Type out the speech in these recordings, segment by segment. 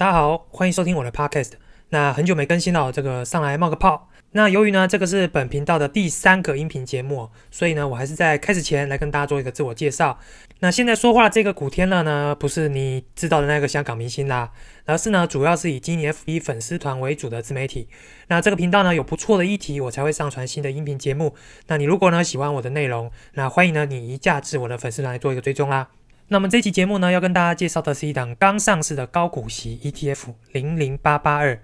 大家好，欢迎收听我的 podcast。那很久没更新了，这个上来冒个泡。那由于呢，这个是本频道的第三个音频节目，所以呢，我还是在开始前来跟大家做一个自我介绍。那现在说话这个古天乐呢，不是你知道的那个香港明星啦，而是呢，主要是以今年 FB 粉丝团为主的自媒体。那这个频道呢，有不错的议题，我才会上传新的音频节目。那你如果呢喜欢我的内容，那欢迎呢你移驾至我的粉丝团来做一个追踪啦。那么这期节目呢，要跟大家介绍的是一档刚上市的高股息 ETF 零零八八二。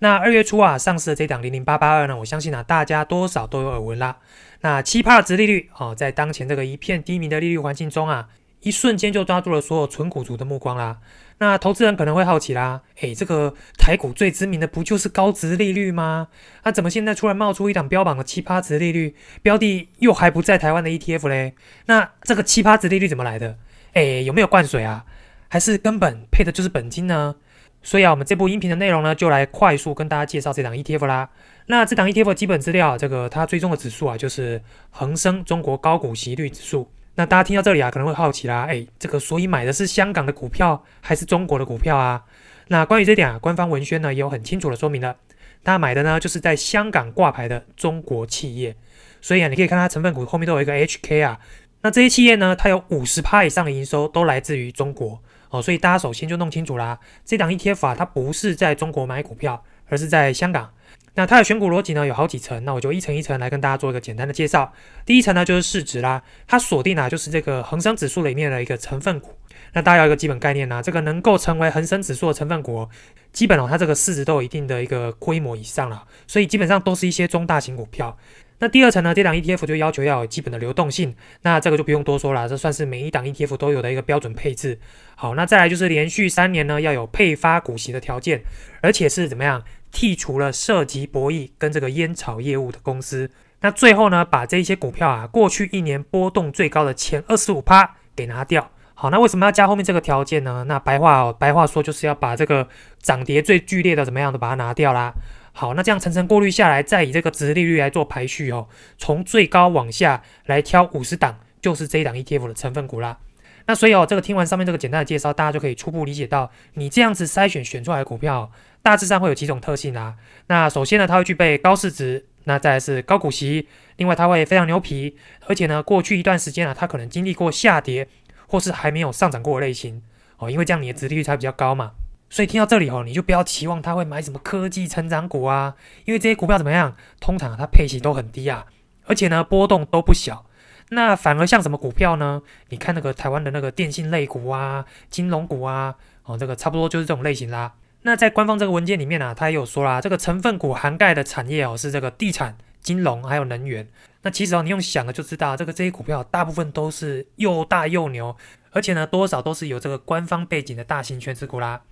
那二月初啊上市的这档零零八八二呢，我相信啊大家多少都有耳闻啦。那七趴的殖利率哦，在当前这个一片低迷的利率环境中啊，一瞬间就抓住了所有纯股族的目光啦。那投资人可能会好奇啦，诶，这个台股最知名的不就是高值利率吗？那怎么现在突然冒出一档标榜的七趴值利率标的，又还不在台湾的 ETF 嘞？那这个七趴值利率怎么来的？哎，有没有灌水啊？还是根本配的就是本金呢？所以啊，我们这部音频的内容呢，就来快速跟大家介绍这档 ETF 啦。那这档 ETF 基本资料，这个它追踪的指数啊，就是恒生中国高股息率指数。那大家听到这里啊，可能会好奇啦，哎，这个所以买的是香港的股票还是中国的股票啊？那关于这点啊，官方文宣呢也有很清楚的说明了，大家买的呢就是在香港挂牌的中国企业。所以啊，你可以看它成分股后面都有一个 HK 啊。那这些企业呢，它有五十趴以上的营收都来自于中国哦，所以大家首先就弄清楚啦，这档 ETF 啊，它不是在中国买股票，而是在香港。那它的选股逻辑呢，有好几层，那我就一层一层来跟大家做一个简单的介绍。第一层呢，就是市值啦，它锁定啊，就是这个恒生指数里面的一个成分股。那大家有一个基本概念呐，这个能够成为恒生指数的成分股，基本哦，它这个市值都有一定的一个规模以上了，所以基本上都是一些中大型股票。那第二层呢？这档 ETF 就要求要有基本的流动性，那这个就不用多说了，这算是每一档 ETF 都有的一个标准配置。好，那再来就是连续三年呢要有配发股息的条件，而且是怎么样剔除了涉及博弈跟这个烟草业务的公司。那最后呢，把这些股票啊过去一年波动最高的前二十五趴给拿掉。好，那为什么要加后面这个条件呢？那白话，白话说就是要把这个涨跌最剧烈的怎么样的把它拿掉啦。好，那这样层层过滤下来，再以这个值利率来做排序哦，从最高往下来挑五十档，就是这一档 ETF 的成分股啦。那所以哦，这个听完上面这个简单的介绍，大家就可以初步理解到，你这样子筛选选出来的股票，大致上会有几种特性啊。那首先呢，它会具备高市值，那再是高股息，另外它会非常牛皮，而且呢，过去一段时间啊，它可能经历过下跌，或是还没有上涨过的类型哦，因为这样你的值利率才比较高嘛。所以听到这里哦，你就不要期望他会买什么科技成长股啊，因为这些股票怎么样，通常它配息都很低啊，而且呢波动都不小。那反而像什么股票呢？你看那个台湾的那个电信类股啊、金融股啊，哦，这个差不多就是这种类型啦。那在官方这个文件里面呢，它也有说啦，这个成分股涵盖的产业哦是这个地产、金融还有能源。那其实哦，你用想的就知道，这个这些股票大部分都是又大又牛，而且呢多少都是有这个官方背景的大型全职股啦。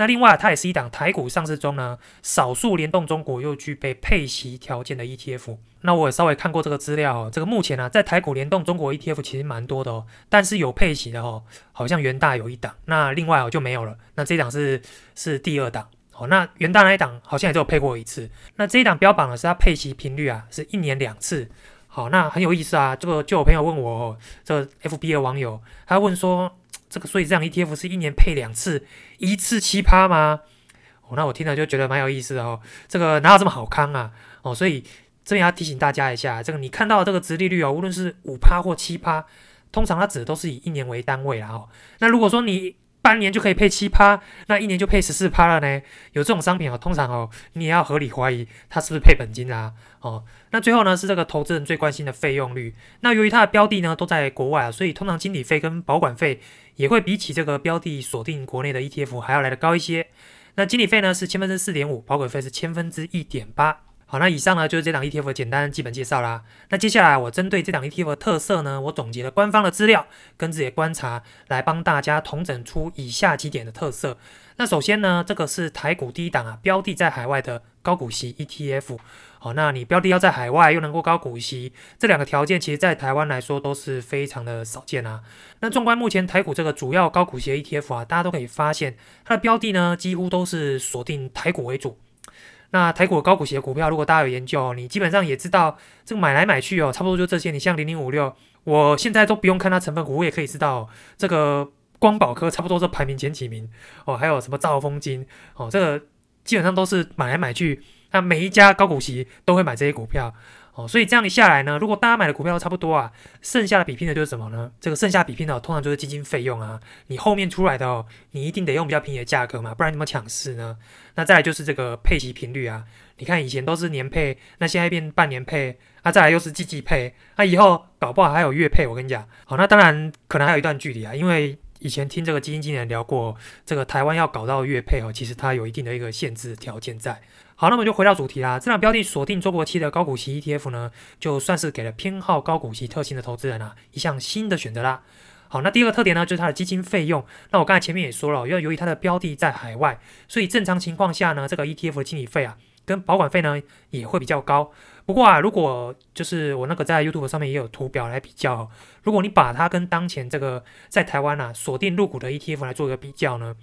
那另外，它也是一档台股上市中呢，少数联动中国又具备配息条件的 ETF。那我也稍微看过这个资料哦，这个目前呢，在台股联动中国 ETF 其实蛮多的哦，但是有配息的哦，好像元大有一档，那另外哦就没有了。那这档是是第二档哦，那元大那一档好像也只有配过一次。那这一档标榜的是它配息频率啊，是一年两次。好，那很有意思啊。这个就有朋友问我，这个 FB 的网友，他问说。这个所以这样 ETF 是一年配两次，一次七趴吗？哦，那我听了就觉得蛮有意思的哦。这个哪有这么好康啊？哦，所以这边要提醒大家一下，这个你看到这个值利率哦，无论是五趴或七趴，通常它指的都是以一年为单位啦哦。那如果说你半年就可以配七趴，那一年就配十四趴了呢。有这种商品哦，通常哦，你也要合理怀疑它是不是配本金啊？哦，那最后呢是这个投资人最关心的费用率。那由于它的标的呢都在国外啊，所以通常经理费跟保管费也会比起这个标的锁定国内的 ETF 还要来的高一些。那经理费呢是千分之四点五，保管费是千分之一点八。好，那以上呢就是这档 ETF 的简单基本介绍啦。那接下来我针对这档 ETF 的特色呢，我总结了官方的资料跟自己的观察，来帮大家统整出以下几点的特色。那首先呢，这个是台股第一档啊，标的在海外的高股息 ETF。好，那你标的要在海外又能够高股息，这两个条件其实在台湾来说都是非常的少见啊。那纵观目前台股这个主要高股息 ETF 啊，大家都可以发现它的标的呢，几乎都是锁定台股为主。那台股高股息的股票，如果大家有研究，你基本上也知道，这个买来买去哦，差不多就这些。你像零零五六，我现在都不用看它成分股，我也可以知道这个光宝科差不多是排名前几名哦，还有什么兆丰金哦，这个基本上都是买来买去，那每一家高股息都会买这些股票。哦，所以这样一下来呢，如果大家买的股票都差不多啊，剩下的比拼的就是什么呢？这个剩下比拼的通常就是基金费用啊。你后面出来的哦，你一定得用比较便宜的价格嘛，不然怎么抢市呢？那再来就是这个配息频率啊，你看以前都是年配，那现在变半年配，啊再来又是季季配，那以后搞不好还有月配。我跟你讲，好，那当然可能还有一段距离啊，因为以前听这个基金经理人聊过，这个台湾要搞到月配哦，其实它有一定的一个限制条件在。好，那么就回到主题啦。这档标的锁定中国期的高股息 ETF 呢，就算是给了偏好高股息特性的投资人啊一项新的选择啦。好，那第二个特点呢，就是它的基金费用。那我刚才前面也说了，要由于它的标的在海外，所以正常情况下呢，这个 ETF 的经理费啊，跟保管费呢也会比较高。不过啊，如果就是我那个在 YouTube 上面也有图表来比较，如果你把它跟当前这个在台湾啊锁定入股的 ETF 来做一个比较呢？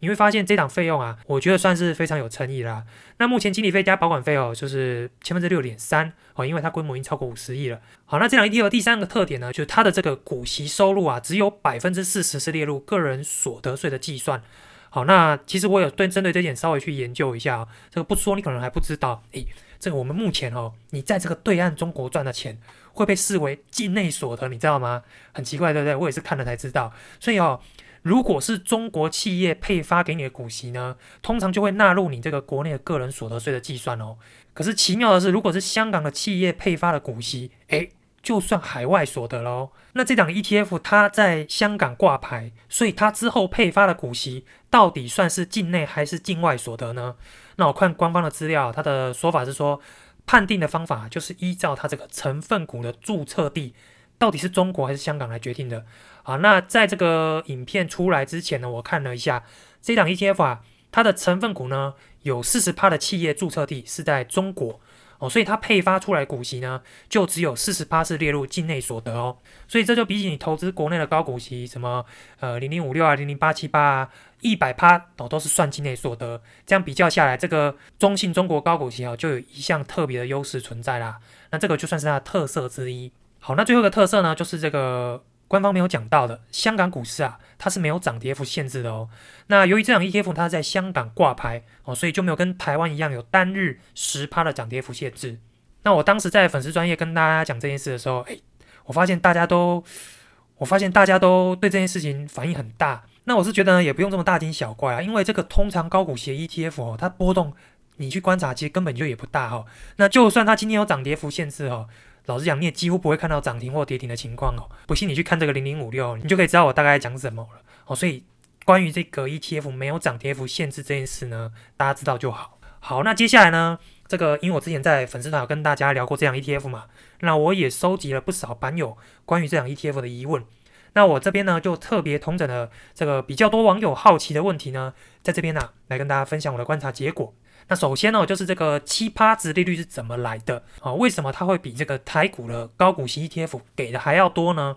你会发现这档费用啊，我觉得算是非常有诚意啦。那目前经理费加保管费哦，就是千分之六点三哦，因为它规模已经超过五十亿了。好，那这档 ETF 第三个特点呢，就是它的这个股息收入啊，只有百分之四十是列入个人所得税的计算。好，那其实我有对针对这点稍微去研究一下啊，这个不说你可能还不知道。诶，这个我们目前哦，你在这个对岸中国赚的钱会被视为境内所得，你知道吗？很奇怪，对不对？我也是看了才知道。所以哦。如果是中国企业配发给你的股息呢，通常就会纳入你这个国内的个人所得税的计算哦。可是奇妙的是，如果是香港的企业配发的股息，诶，就算海外所得喽。那这档 ETF 它在香港挂牌，所以它之后配发的股息到底算是境内还是境外所得呢？那我看官方的资料，他的说法是说，判定的方法就是依照它这个成分股的注册地。到底是中国还是香港来决定的？啊，那在这个影片出来之前呢，我看了一下这档 ETF 啊，它的成分股呢有四十趴的企业注册地是在中国哦，所以它配发出来股息呢就只有四十趴是列入境内所得哦，所以这就比起你投资国内的高股息，什么呃零零五六啊、零零八七八啊，一百趴哦都是算境内所得，这样比较下来，这个中信中国高股息啊就有一项特别的优势存在啦，那这个就算是它的特色之一。好，那最后一个特色呢，就是这个官方没有讲到的，香港股市啊，它是没有涨跌幅限制的哦。那由于这档 ETF 它在香港挂牌哦，所以就没有跟台湾一样有单日十趴的涨跌幅限制。那我当时在粉丝专业跟大家讲这件事的时候，哎，我发现大家都，我发现大家都对这件事情反应很大。那我是觉得呢，也不用这么大惊小怪啊，因为这个通常高股息 ETF 哦，它波动你去观察，其实根本就也不大哈。那就算它今天有涨跌幅限制哦。老实讲，你也几乎不会看到涨停或跌停的情况哦。不信你去看这个零零五六，你就可以知道我大概讲什么了哦。所以关于这个 ETF 没有涨跌幅限制这件事呢，大家知道就好。好，那接下来呢，这个因为我之前在粉丝团跟大家聊过这样 ETF 嘛，那我也收集了不少版友关于这样 ETF 的疑问。那我这边呢，就特别同整了这个比较多网友好奇的问题呢，在这边呢，来跟大家分享我的观察结果。那首先呢，就是这个七趴值利率是怎么来的啊？为什么它会比这个台股的高股息 ETF 给的还要多呢？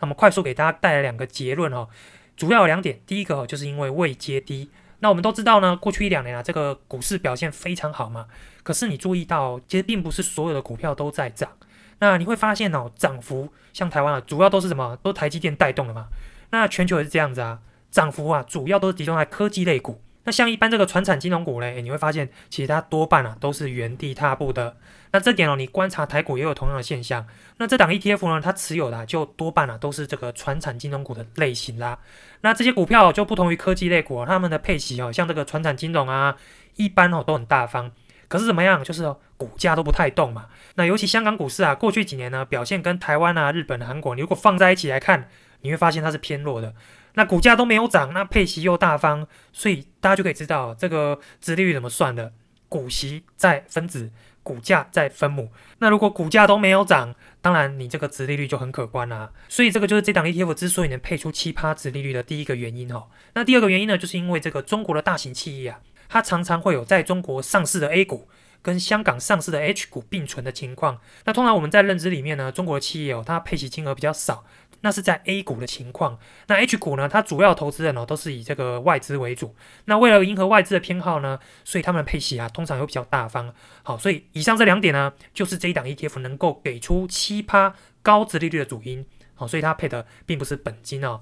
那么快速给大家带来两个结论哦，主要有两点。第一个就是因为位阶低。那我们都知道呢，过去一两年啊，这个股市表现非常好嘛。可是你注意到，其实并不是所有的股票都在涨。那你会发现哦，涨幅像台湾啊，主要都是什么？都台积电带动的嘛。那全球也是这样子啊，涨幅啊，主要都是集中在科技类股。那像一般这个传产金融股嘞，你会发现其实它多半啊都是原地踏步的。那这点哦，你观察台股也有同样的现象。那这档 ETF 呢，它持有的就多半啊都是这个传产金融股的类型啦。那这些股票就不同于科技类股，它们的配息哦，像这个传产金融啊，一般哦都很大方。可是怎么样，就是股价都不太动嘛。那尤其香港股市啊，过去几年呢表现跟台湾啊、日本、韩国，你如果放在一起来看，你会发现它是偏弱的。那股价都没有涨，那配息又大方，所以大家就可以知道这个殖利率怎么算的。股息在分子，股价在分母。那如果股价都没有涨，当然你这个殖利率就很可观啦。所以这个就是这档 ETF 之所以能配出七趴殖利率的第一个原因哦。那第二个原因呢，就是因为这个中国的大型企业啊，它常常会有在中国上市的 A 股跟香港上市的 H 股并存的情况。那通常我们在认知里面呢，中国的企业哦，它配息金额比较少。那是在 A 股的情况，那 H 股呢？它主要投资人哦都是以这个外资为主。那为了迎合外资的偏好呢，所以他们的配息啊通常又比较大方。好，所以以上这两点呢，就是这一档 ETF 能够给出七趴高值利率的主因。好，所以它配的并不是本金哦。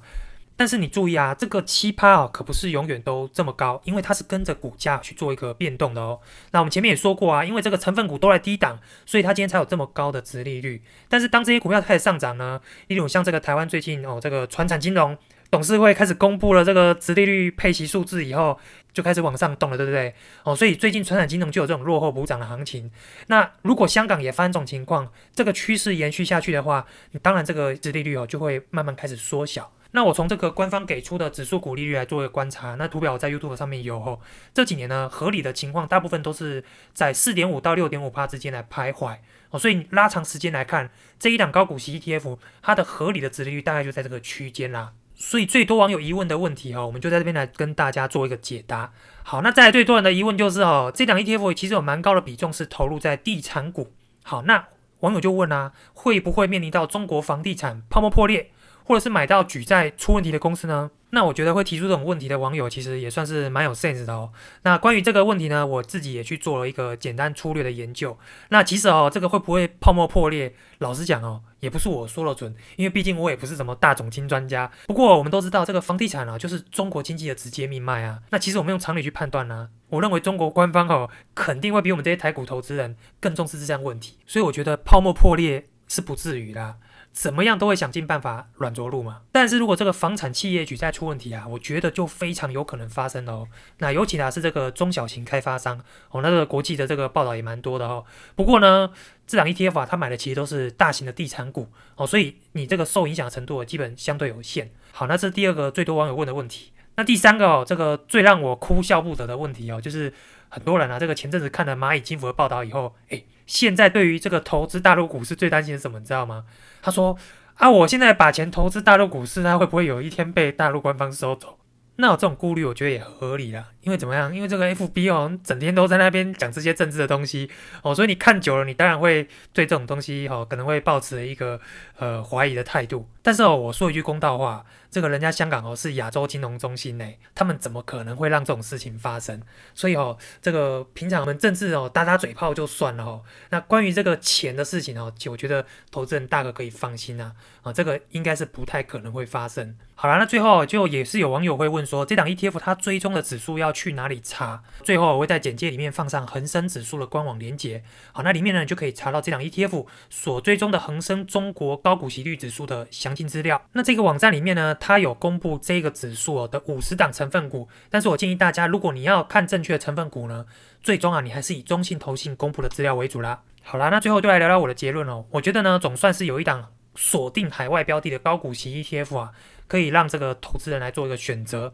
但是你注意啊，这个七趴啊，可不是永远都这么高，因为它是跟着股价去做一个变动的哦。那我们前面也说过啊，因为这个成分股都在低档，所以它今天才有这么高的值利率。但是当这些股票开始上涨呢，例如像这个台湾最近哦，这个传产金融董事会开始公布了这个值利率配息数字以后，就开始往上动了，对不对？哦，所以最近传产金融就有这种落后补涨的行情。那如果香港也发生这种情况，这个趋势延续下去的话，你当然这个值利率哦就会慢慢开始缩小。那我从这个官方给出的指数股利率来做一个观察，那图表我在 YouTube 上面有哦。这几年呢，合理的情况大部分都是在四点五到六点五帕之间来徘徊哦。所以拉长时间来看，这一档高股息 ETF 它的合理的值利率大概就在这个区间啦。所以最多网友疑问的问题哦，我们就在这边来跟大家做一个解答。好，那再来最多人的疑问就是哦，这档 ETF 其实有蛮高的比重是投入在地产股。好，那网友就问啊，会不会面临到中国房地产泡沫破裂？或者是买到举债出问题的公司呢？那我觉得会提出这种问题的网友，其实也算是蛮有 sense 的哦。那关于这个问题呢，我自己也去做了一个简单粗略的研究。那其实哦，这个会不会泡沫破裂？老实讲哦，也不是我说了准，因为毕竟我也不是什么大总经专家。不过我们都知道，这个房地产啊，就是中国经济的直接命脉啊。那其实我们用常理去判断呢，我认为中国官方哦，肯定会比我们这些台股投资人更重视这项问题。所以我觉得泡沫破裂是不至于啦。怎么样都会想尽办法软着陆嘛。但是如果这个房产企业举债出问题啊，我觉得就非常有可能发生哦。那尤其呢是这个中小型开发商哦，那个国际的这个报道也蛮多的哦。不过呢，这档 ETF 啊，它买的其实都是大型的地产股哦，所以你这个受影响程度基本相对有限。好，那这是第二个最多网友问的问题。那第三个哦，这个最让我哭笑不得的问题哦，就是很多人啊，这个前阵子看了蚂蚁金服的报道以后，哎。现在对于这个投资大陆股市最担心的什么？你知道吗？他说：“啊，我现在把钱投资大陆股市，它会不会有一天被大陆官方收走？”那有这种顾虑，我觉得也合理啦。因为怎么样？因为这个 F B 哦，整天都在那边讲这些政治的东西哦，所以你看久了，你当然会对这种东西哦，可能会抱持一个呃怀疑的态度。但是哦，我说一句公道话。这个人家香港哦是亚洲金融中心呢，他们怎么可能会让这种事情发生？所以哦，这个平常我们政治哦打打嘴炮就算了哦。那关于这个钱的事情哦，我觉得投资人大可可以放心啊啊，这个应该是不太可能会发生。好了，那最后就也是有网友会问说，这档 ETF 它追踪的指数要去哪里查？最后我会在简介里面放上恒生指数的官网连接。好，那里面呢就可以查到这档 ETF 所追踪的恒生中国高股息率指数的详尽资料。那这个网站里面呢？它有公布这个指数的五十档成分股，但是我建议大家，如果你要看正确的成分股呢，最终啊，你还是以中信投信公布的资料为主啦。好啦，那最后就来聊聊我的结论哦。我觉得呢，总算是有一档锁定海外标的的高股息 ETF 啊，可以让这个投资人来做一个选择。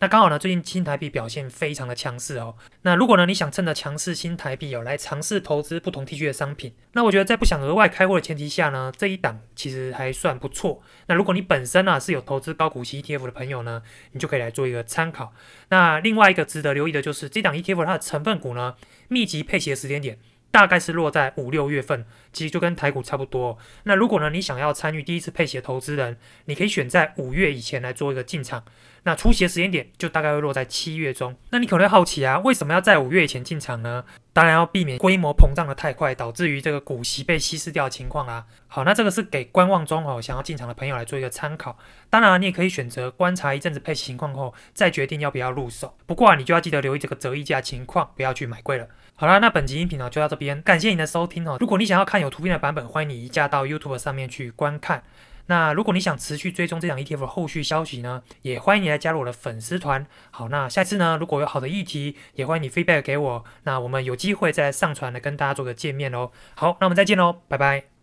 那刚好呢，最近新台币表现非常的强势哦。那如果呢，你想趁着强势新台币哦，来尝试投资不同地区的商品，那我觉得在不想额外开户的前提下呢，这一档其实还算不错。那如果你本身呢是有投资高股息 ETF 的朋友呢，你就可以来做一个参考。那另外一个值得留意的就是这档 ETF 它的成分股呢，密集配息的时间点。大概是落在五六月份，其实就跟台股差不多。那如果呢，你想要参与第一次配息的投资人，你可以选在五月以前来做一个进场。那出席的时间点就大概会落在七月中。那你可能会好奇啊，为什么要在五月以前进场呢？当然要避免规模膨胀的太快，导致于这个股息被稀释掉的情况啦。好，那这个是给观望中哦想要进场的朋友来做一个参考。当然，你也可以选择观察一阵子配息情况后，再决定要不要入手。不过啊，你就要记得留意这个折溢价情况，不要去买贵了。好了，那本集音频呢就到这边，感谢你的收听哦。如果你想要看有图片的版本，欢迎你移驾到 YouTube 上面去观看。那如果你想持续追踪这档 ETF 的后续消息呢，也欢迎你来加入我的粉丝团。好，那下次呢，如果有好的议题，也欢迎你 feedback 给我。那我们有机会再上传来跟大家做个见面喽。好，那我们再见喽，拜拜。